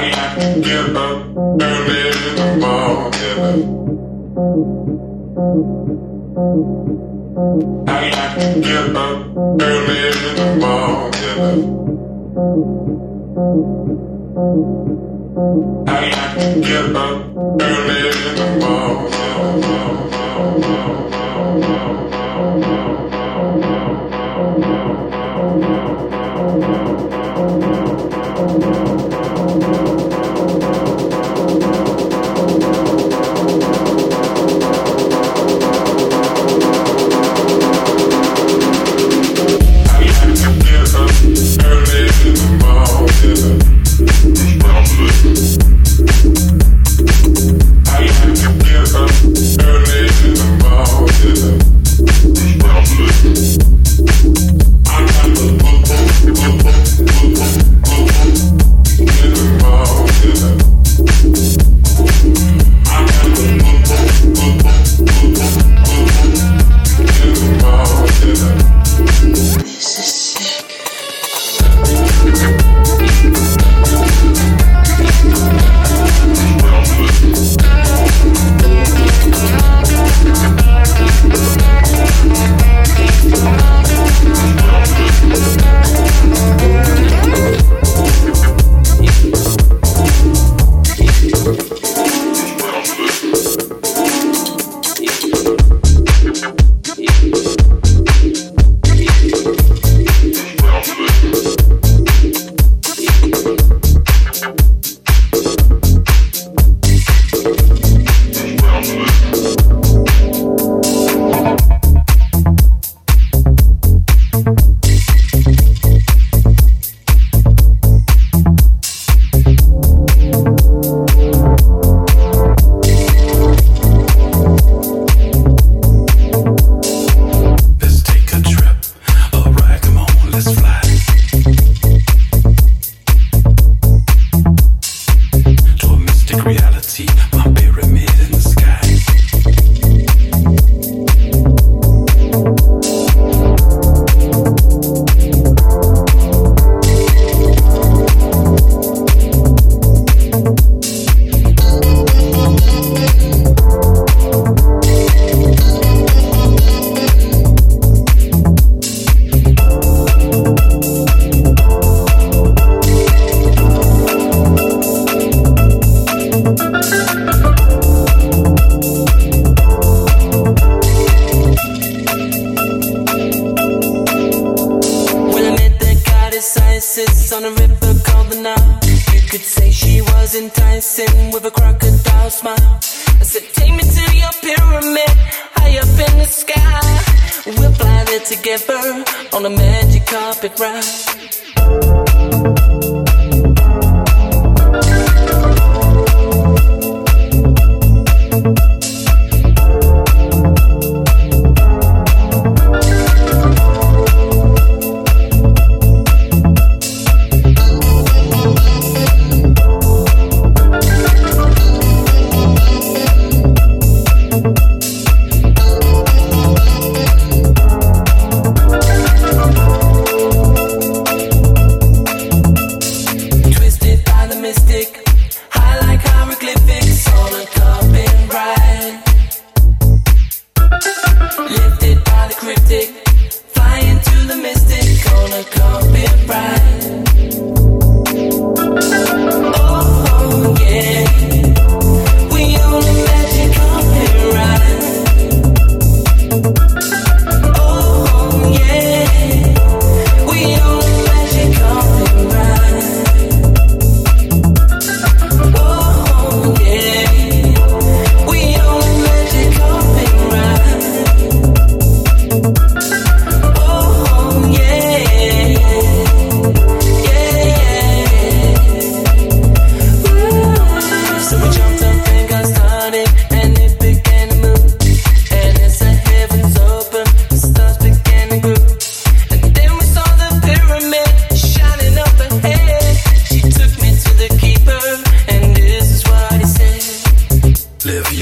can't get up early in the morning. I can't get up early in the morning. I get up early in the morning. enticing with a crocodile smile. I said, Take me to your pyramid, high up in the sky. We'll fly there together on a magic carpet ride.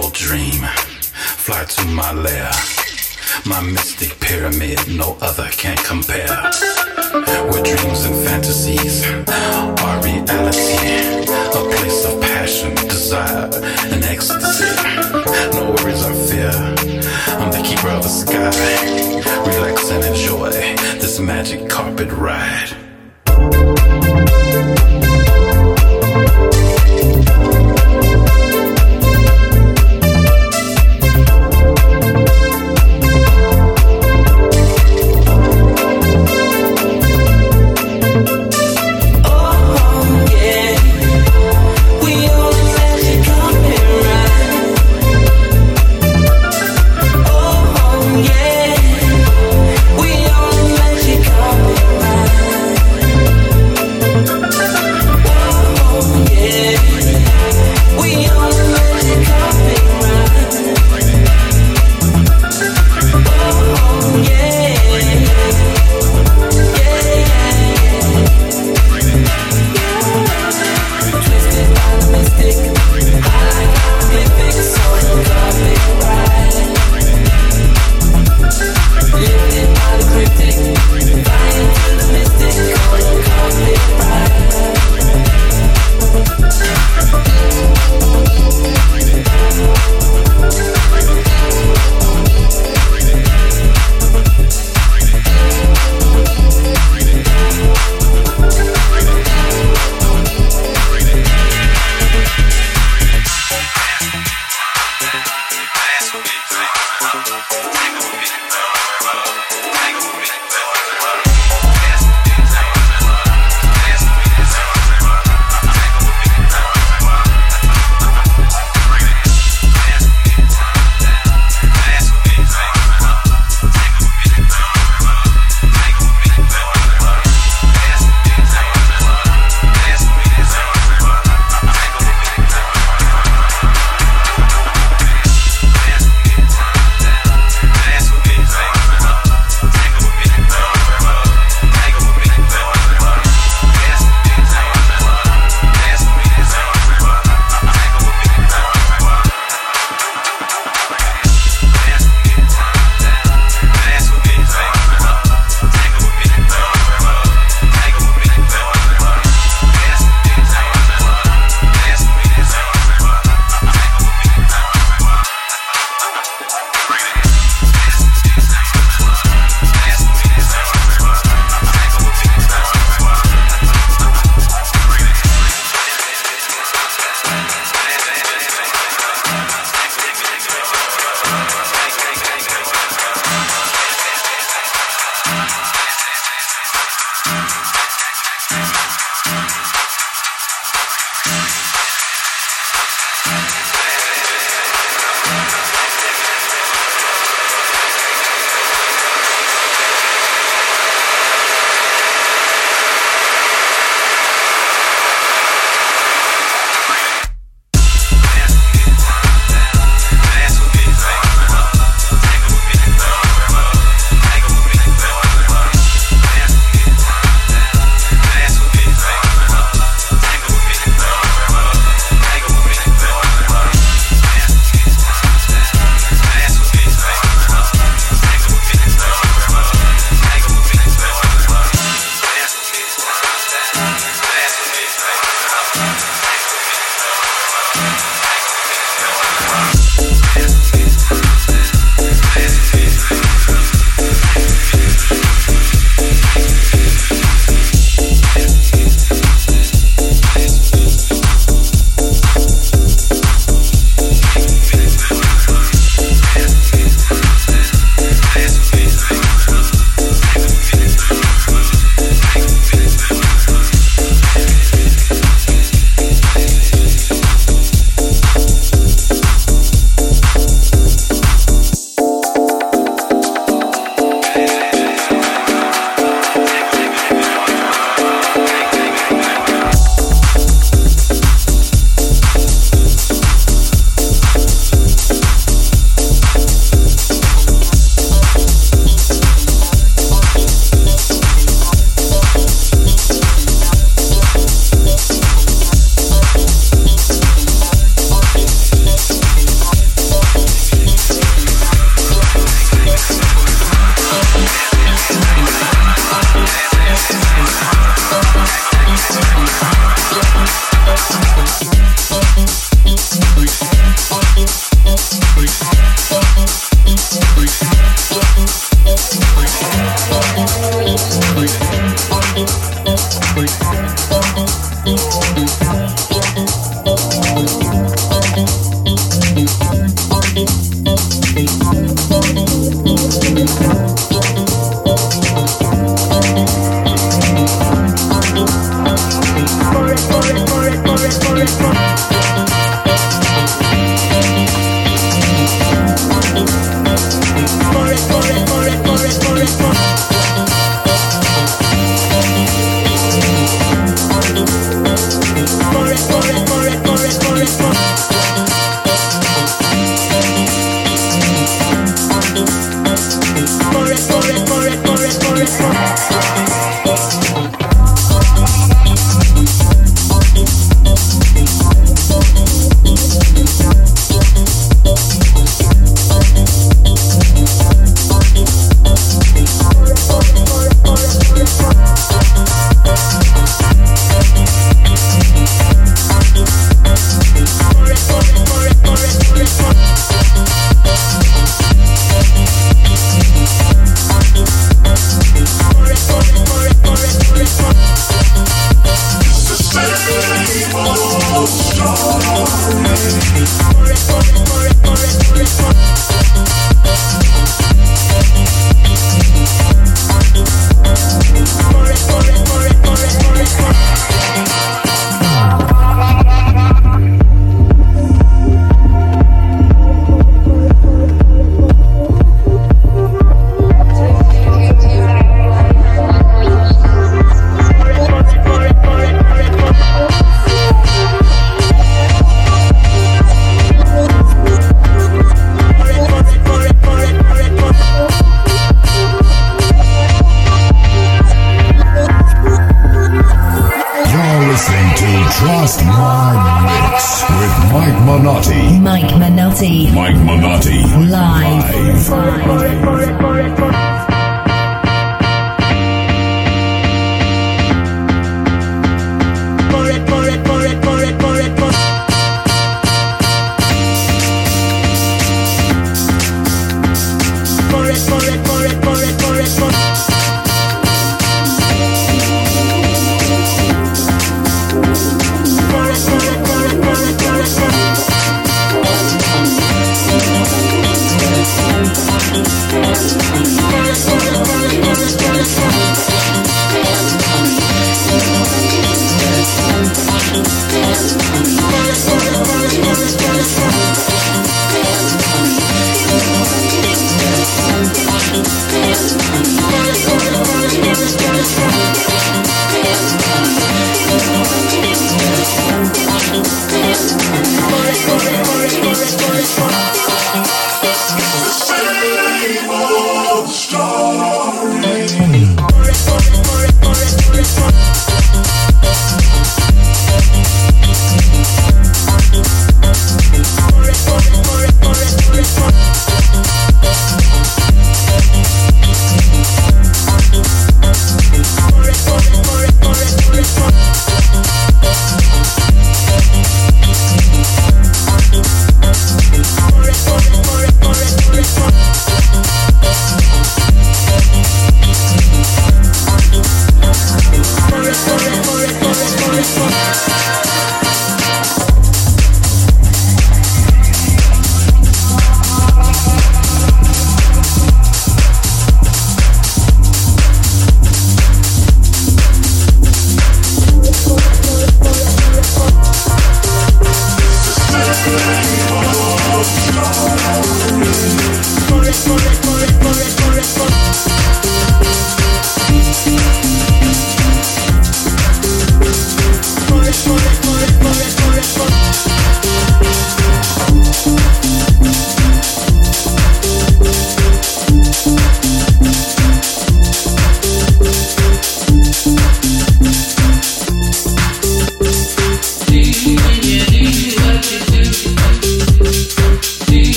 your dream. Fly to my lair. My mystic pyramid, no other can compare. Where dreams and fantasies are reality. A place of passion, desire, and ecstasy. No worries or fear. I'm the keeper of the sky. Relax and enjoy this magic carpet ride.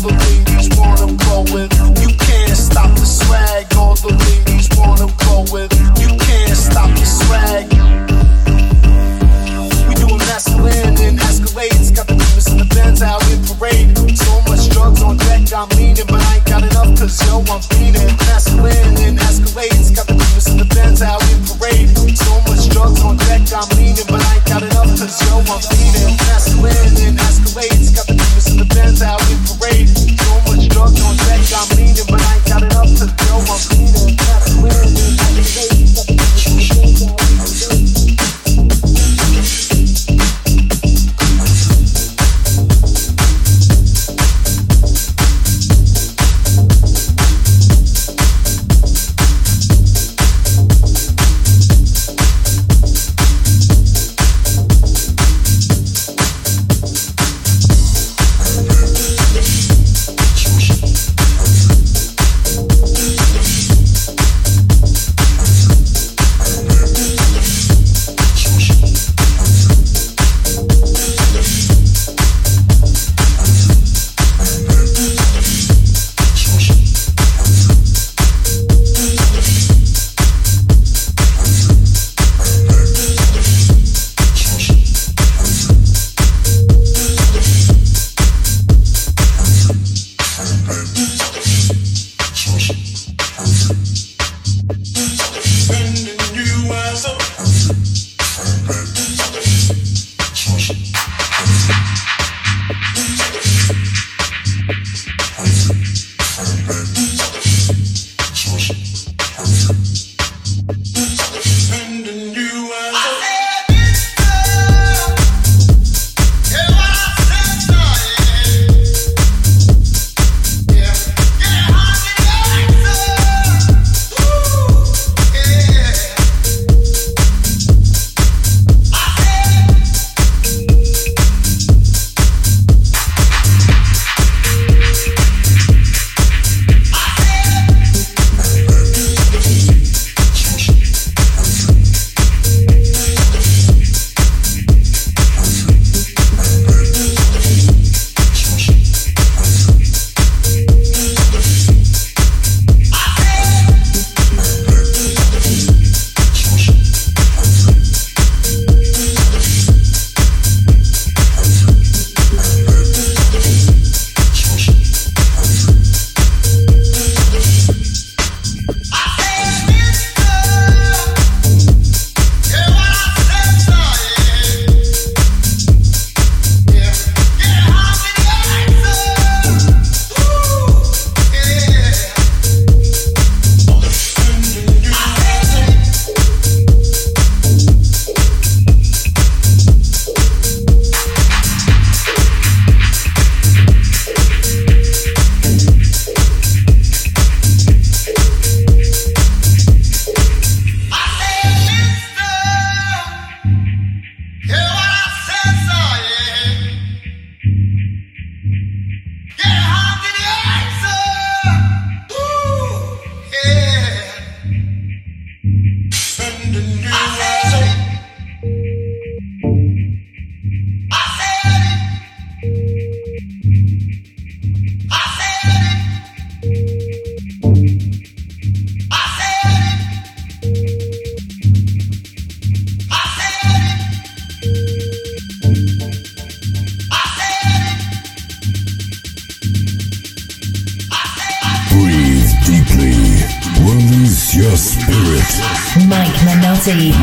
the want. You can't stop the swag. The want. You can't stop the swag. We and escalades. Got the the Benz out in parade. So much drugs on deck, I'm leaning, but I ain't got enough cause yo, I'm and escalades. Got the the Benz out in parade. So much drugs on deck, I'm but I ain't got cause yo, I'm feeding.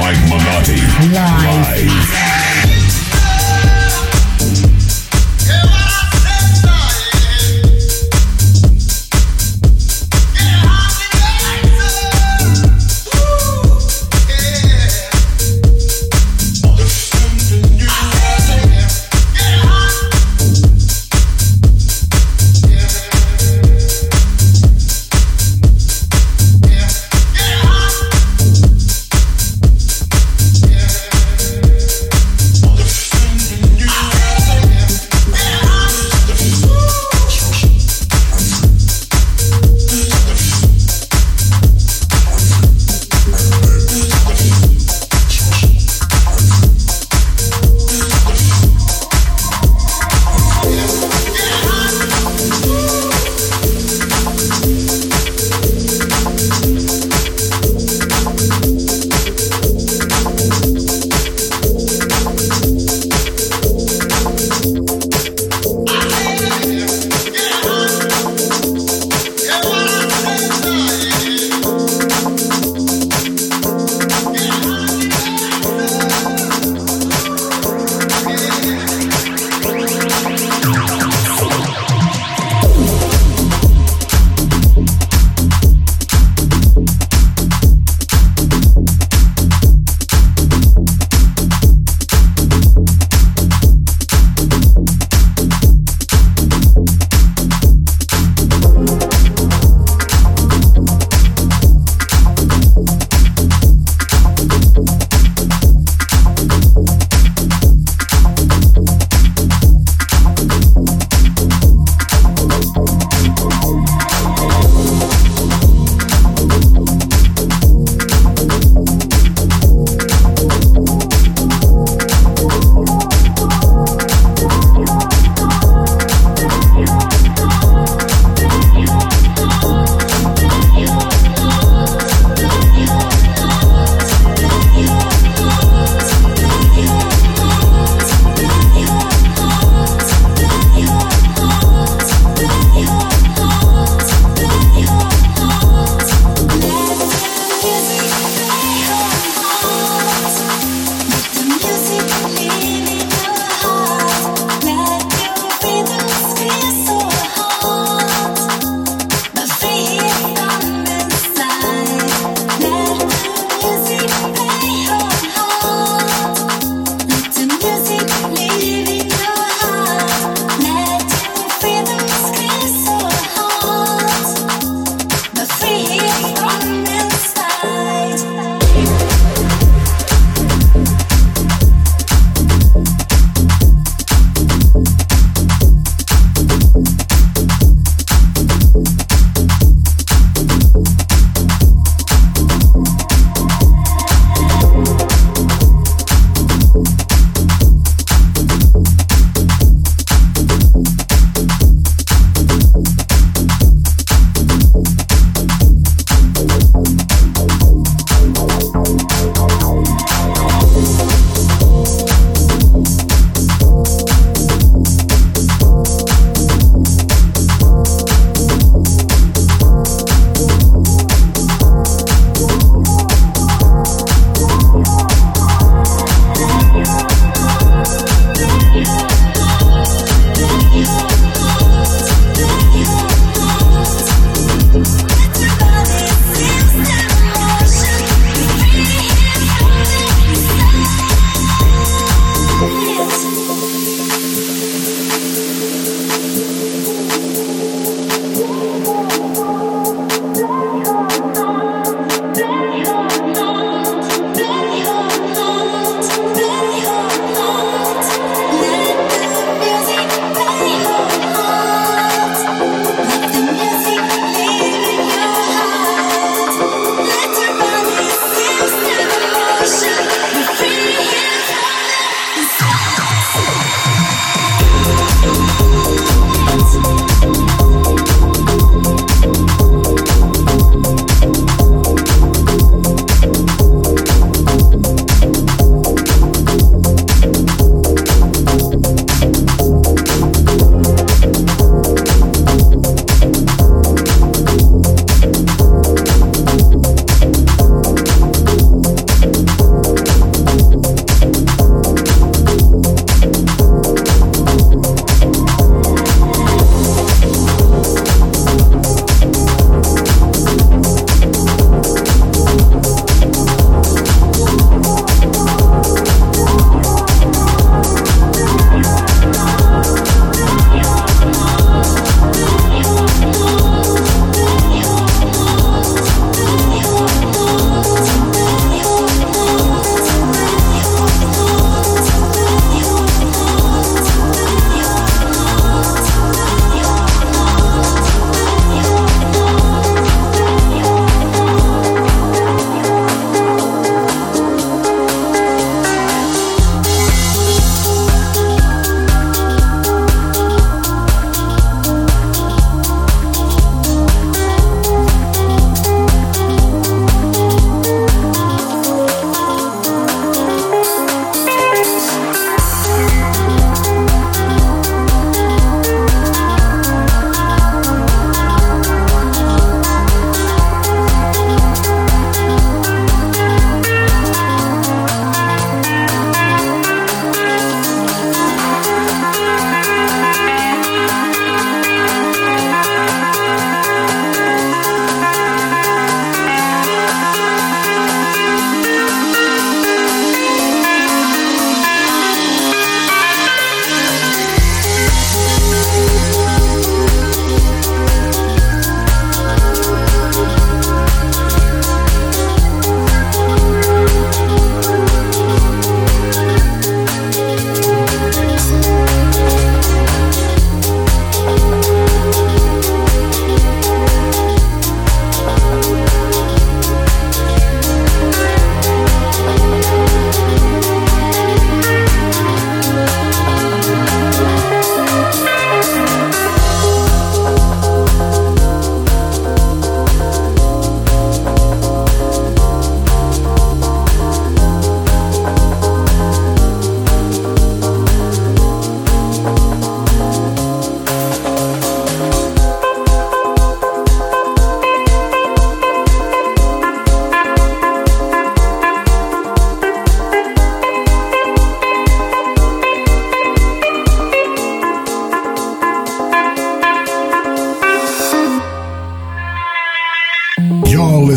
Mike Minotti.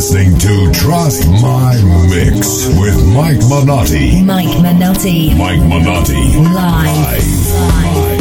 listening to Trust My Mix with Mike Manotti. Mike Manotti. Mike Manotti. Live. Live. Live.